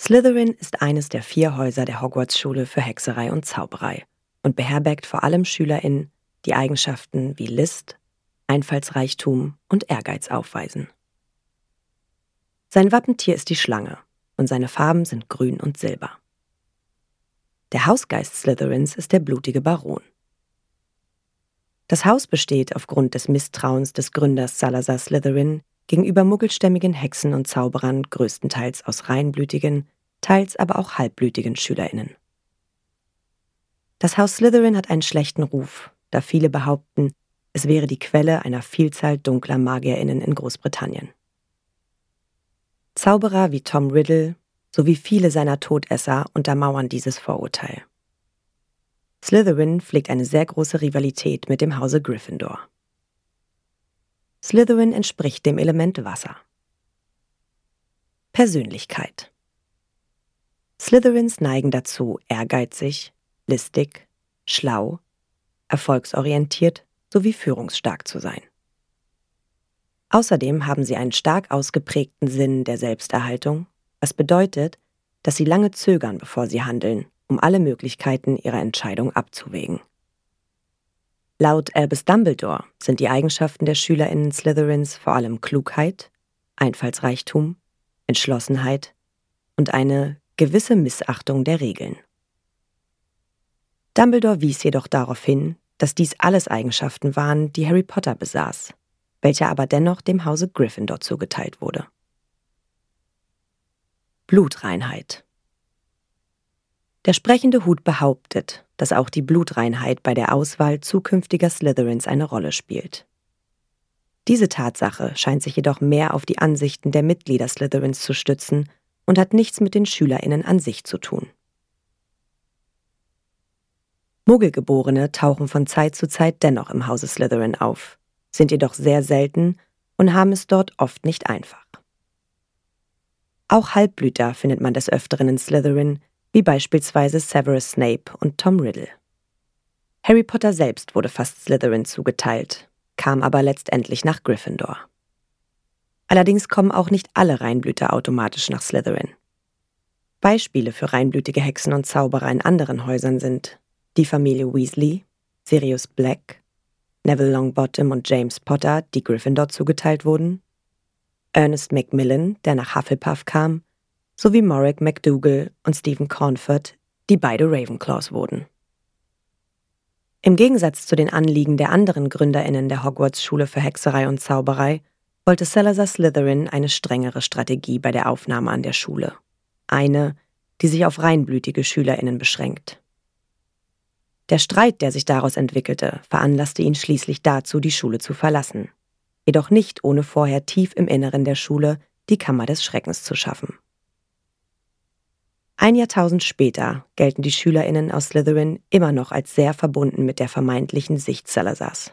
Slytherin ist eines der vier Häuser der Hogwarts-Schule für Hexerei und Zauberei und beherbergt vor allem SchülerInnen, die Eigenschaften wie List, Einfallsreichtum und Ehrgeiz aufweisen. Sein Wappentier ist die Schlange und seine Farben sind grün und silber. Der Hausgeist Slytherins ist der blutige Baron. Das Haus besteht aufgrund des Misstrauens des Gründers Salazar Slytherin gegenüber muggelstämmigen Hexen und Zauberern größtenteils aus reinblütigen, teils aber auch halbblütigen SchülerInnen. Das Haus Slytherin hat einen schlechten Ruf, da viele behaupten, es wäre die Quelle einer Vielzahl dunkler MagierInnen in Großbritannien. Zauberer wie Tom Riddle sowie viele seiner Todesser untermauern dieses Vorurteil. Slytherin pflegt eine sehr große Rivalität mit dem Hause Gryffindor. Slytherin entspricht dem Element Wasser. Persönlichkeit Slytherins neigen dazu, ehrgeizig, listig, schlau, erfolgsorientiert sowie führungsstark zu sein. Außerdem haben sie einen stark ausgeprägten Sinn der Selbsterhaltung, was bedeutet, dass sie lange zögern, bevor sie handeln, um alle Möglichkeiten ihrer Entscheidung abzuwägen. Laut Albus Dumbledore sind die Eigenschaften der SchülerInnen Slytherins vor allem Klugheit, Einfallsreichtum, Entschlossenheit und eine gewisse Missachtung der Regeln. Dumbledore wies jedoch darauf hin, dass dies alles Eigenschaften waren, die Harry Potter besaß, welcher aber dennoch dem Hause Gryffindor zugeteilt wurde. Blutreinheit Der sprechende Hut behauptet, dass auch die Blutreinheit bei der Auswahl zukünftiger Slytherins eine Rolle spielt. Diese Tatsache scheint sich jedoch mehr auf die Ansichten der Mitglieder Slytherins zu stützen und hat nichts mit den SchülerInnen an sich zu tun. Muggelgeborene tauchen von Zeit zu Zeit dennoch im Hause Slytherin auf, sind jedoch sehr selten und haben es dort oft nicht einfach. Auch Halbblüter findet man des Öfteren in Slytherin, wie beispielsweise Severus Snape und Tom Riddle. Harry Potter selbst wurde fast Slytherin zugeteilt, kam aber letztendlich nach Gryffindor. Allerdings kommen auch nicht alle Reinblüter automatisch nach Slytherin. Beispiele für reinblütige Hexen und Zauberer in anderen Häusern sind die Familie Weasley, Sirius Black, Neville Longbottom und James Potter, die Gryffindor zugeteilt wurden, Ernest Macmillan, der nach Hufflepuff kam, sowie Morrick McDougall und Stephen Cornford, die beide Ravenclaws wurden. Im Gegensatz zu den Anliegen der anderen GründerInnen der Hogwarts-Schule für Hexerei und Zauberei wollte Salazar Slytherin eine strengere Strategie bei der Aufnahme an der Schule. Eine, die sich auf reinblütige SchülerInnen beschränkt. Der Streit, der sich daraus entwickelte, veranlasste ihn schließlich dazu, die Schule zu verlassen. Jedoch nicht ohne vorher tief im Inneren der Schule die Kammer des Schreckens zu schaffen. Ein Jahrtausend später gelten die SchülerInnen aus Slytherin immer noch als sehr verbunden mit der vermeintlichen Sicht Salazars.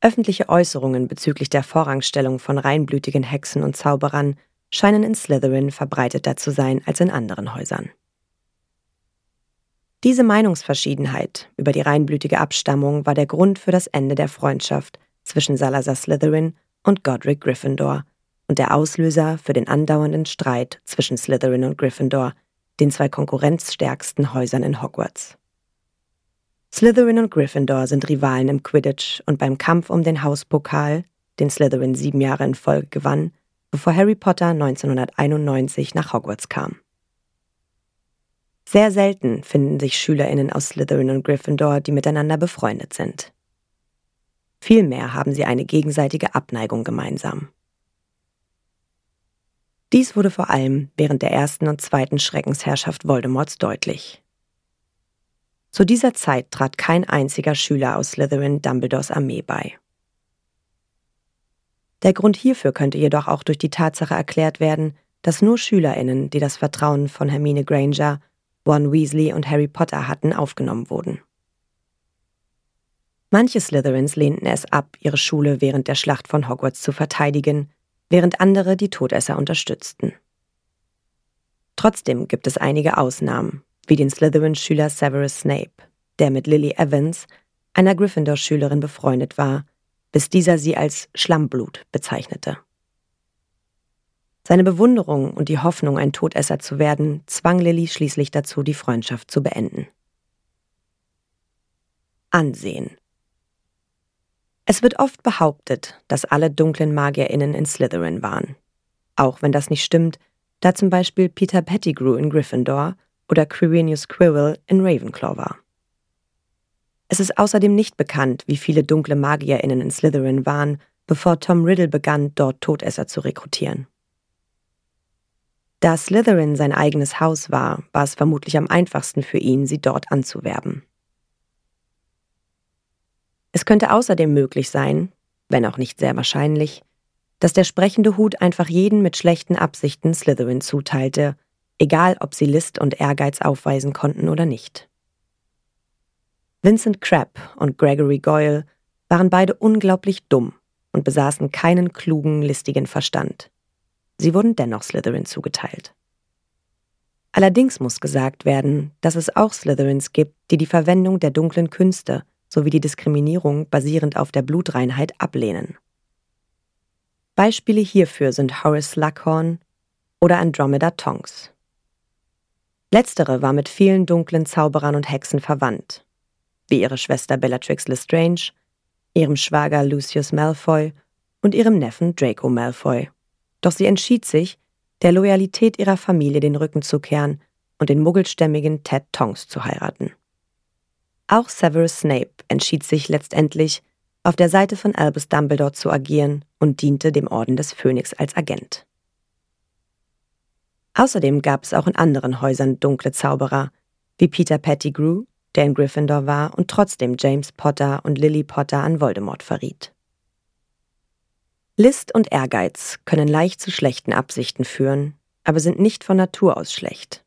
Öffentliche Äußerungen bezüglich der Vorrangstellung von reinblütigen Hexen und Zauberern scheinen in Slytherin verbreiteter zu sein als in anderen Häusern. Diese Meinungsverschiedenheit über die reinblütige Abstammung war der Grund für das Ende der Freundschaft zwischen Salazar Slytherin und Godric Gryffindor und der Auslöser für den andauernden Streit zwischen Slytherin und Gryffindor, den zwei konkurrenzstärksten Häusern in Hogwarts. Slytherin und Gryffindor sind Rivalen im Quidditch und beim Kampf um den Hauspokal, den Slytherin sieben Jahre in Folge gewann, bevor Harry Potter 1991 nach Hogwarts kam. Sehr selten finden sich SchülerInnen aus Slytherin und Gryffindor, die miteinander befreundet sind. Vielmehr haben sie eine gegenseitige Abneigung gemeinsam. Dies wurde vor allem während der ersten und zweiten Schreckensherrschaft Voldemorts deutlich. Zu dieser Zeit trat kein einziger Schüler aus Slytherin Dumbledores Armee bei. Der Grund hierfür könnte jedoch auch durch die Tatsache erklärt werden, dass nur SchülerInnen, die das Vertrauen von Hermine Granger, Ron Weasley und Harry Potter hatten, aufgenommen wurden. Manche Slytherins lehnten es ab, ihre Schule während der Schlacht von Hogwarts zu verteidigen, während andere die Todesser unterstützten. Trotzdem gibt es einige Ausnahmen, wie den Slytherin-Schüler Severus Snape, der mit Lily Evans, einer Gryffindor-Schülerin, befreundet war, bis dieser sie als Schlammblut bezeichnete. Seine Bewunderung und die Hoffnung, ein Todesser zu werden, zwang Lily schließlich dazu, die Freundschaft zu beenden. Ansehen Es wird oft behauptet, dass alle dunklen MagierInnen in Slytherin waren. Auch wenn das nicht stimmt, da zum Beispiel Peter Pettigrew in Gryffindor oder Quirinius Quirrell in Ravenclaw war. Es ist außerdem nicht bekannt, wie viele dunkle MagierInnen in Slytherin waren, bevor Tom Riddle begann, dort Todesser zu rekrutieren. Da Slytherin sein eigenes Haus war, war es vermutlich am einfachsten für ihn, sie dort anzuwerben. Es könnte außerdem möglich sein, wenn auch nicht sehr wahrscheinlich, dass der sprechende Hut einfach jeden mit schlechten Absichten Slytherin zuteilte, egal ob sie List und Ehrgeiz aufweisen konnten oder nicht. Vincent Crabb und Gregory Goyle waren beide unglaublich dumm und besaßen keinen klugen, listigen Verstand. Sie wurden dennoch Slytherin zugeteilt. Allerdings muss gesagt werden, dass es auch Slytherins gibt, die die Verwendung der dunklen Künste sowie die Diskriminierung basierend auf der Blutreinheit ablehnen. Beispiele hierfür sind Horace Slughorn oder Andromeda Tonks. Letztere war mit vielen dunklen Zauberern und Hexen verwandt, wie ihre Schwester Bellatrix Lestrange, ihrem Schwager Lucius Malfoy und ihrem Neffen Draco Malfoy. Doch sie entschied sich, der Loyalität ihrer Familie den Rücken zu kehren und den muggelstämmigen Ted Tongs zu heiraten. Auch Severus Snape entschied sich letztendlich, auf der Seite von Albus Dumbledore zu agieren und diente dem Orden des Phönix als Agent. Außerdem gab es auch in anderen Häusern dunkle Zauberer, wie Peter Pettigrew, der in Gryffindor war und trotzdem James Potter und Lily Potter an Voldemort verriet. List und Ehrgeiz können leicht zu schlechten Absichten führen, aber sind nicht von Natur aus schlecht.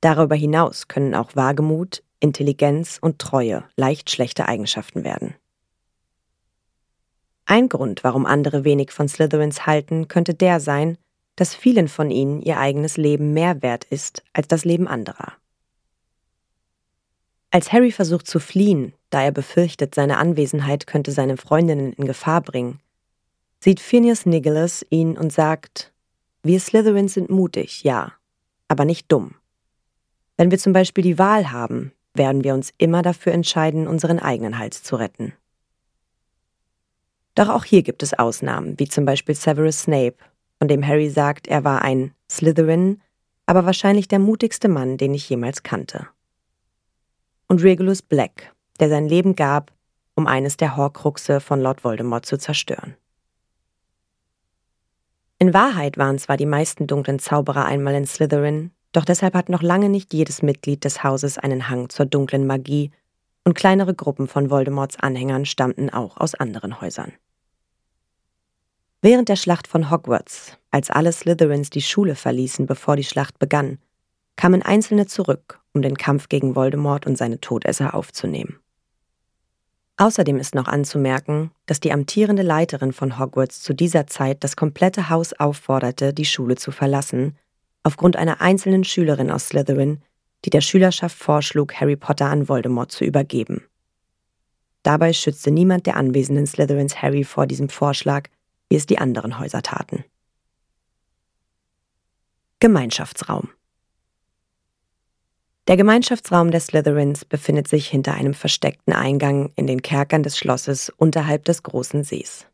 Darüber hinaus können auch Wagemut, Intelligenz und Treue leicht schlechte Eigenschaften werden. Ein Grund, warum andere wenig von Slytherins halten, könnte der sein, dass vielen von ihnen ihr eigenes Leben mehr wert ist als das Leben anderer. Als Harry versucht zu fliehen, da er befürchtet, seine Anwesenheit könnte seine Freundinnen in Gefahr bringen, sieht Phineas Nicholas ihn und sagt, wir Slytherins sind mutig, ja, aber nicht dumm. Wenn wir zum Beispiel die Wahl haben, werden wir uns immer dafür entscheiden, unseren eigenen Hals zu retten. Doch auch hier gibt es Ausnahmen, wie zum Beispiel Severus Snape, von dem Harry sagt, er war ein Slytherin, aber wahrscheinlich der mutigste Mann, den ich jemals kannte und Regulus Black, der sein Leben gab, um eines der Horcruxe von Lord Voldemort zu zerstören. In Wahrheit waren zwar die meisten dunklen Zauberer einmal in Slytherin, doch deshalb hat noch lange nicht jedes Mitglied des Hauses einen Hang zur dunklen Magie, und kleinere Gruppen von Voldemorts Anhängern stammten auch aus anderen Häusern. Während der Schlacht von Hogwarts, als alle Slytherins die Schule verließen, bevor die Schlacht begann, kamen Einzelne zurück, um den Kampf gegen Voldemort und seine Todesser aufzunehmen. Außerdem ist noch anzumerken, dass die amtierende Leiterin von Hogwarts zu dieser Zeit das komplette Haus aufforderte, die Schule zu verlassen, aufgrund einer einzelnen Schülerin aus Slytherin, die der Schülerschaft vorschlug, Harry Potter an Voldemort zu übergeben. Dabei schützte niemand der anwesenden Slytherins Harry vor diesem Vorschlag, wie es die anderen Häuser taten. Gemeinschaftsraum der Gemeinschaftsraum der Slytherins befindet sich hinter einem versteckten Eingang in den Kerkern des Schlosses unterhalb des großen Sees.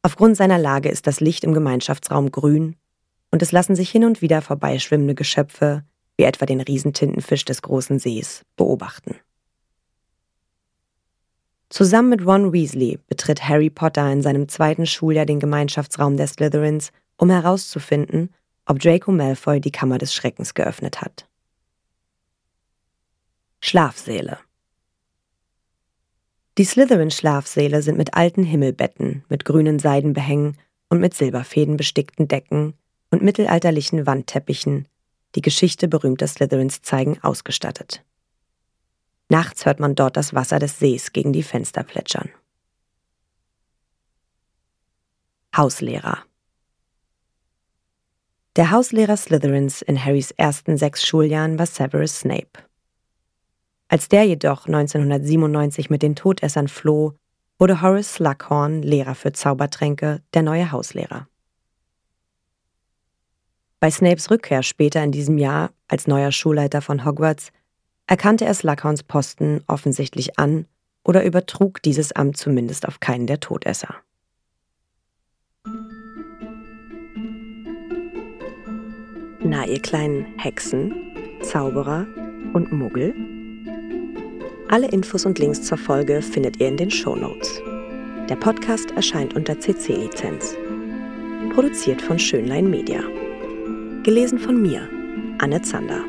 Aufgrund seiner Lage ist das Licht im Gemeinschaftsraum grün und es lassen sich hin und wieder vorbeischwimmende Geschöpfe, wie etwa den Riesentintenfisch des großen Sees, beobachten. Zusammen mit Ron Weasley betritt Harry Potter in seinem zweiten Schuljahr den Gemeinschaftsraum der Slytherins, um herauszufinden, ob Draco Malfoy die Kammer des Schreckens geöffnet hat. Schlafsäle. Die Slytherin-Schlafsäle sind mit alten Himmelbetten, mit grünen Seidenbehängen und mit Silberfäden bestickten Decken und mittelalterlichen Wandteppichen, die Geschichte berühmter Slytherins zeigen, ausgestattet. Nachts hört man dort das Wasser des Sees gegen die Fenster plätschern. Hauslehrer Der Hauslehrer Slytherins in Harrys ersten sechs Schuljahren war Severus Snape. Als der jedoch 1997 mit den Todessern floh, wurde Horace Slughorn, Lehrer für Zaubertränke, der neue Hauslehrer. Bei Snapes Rückkehr später in diesem Jahr als neuer Schulleiter von Hogwarts erkannte er Slughorns Posten offensichtlich an oder übertrug dieses Amt zumindest auf keinen der Todesser. Na, ihr kleinen Hexen, Zauberer und Muggel? Alle Infos und Links zur Folge findet ihr in den Show Notes. Der Podcast erscheint unter CC-Lizenz. Produziert von Schönlein Media. Gelesen von mir, Anne Zander.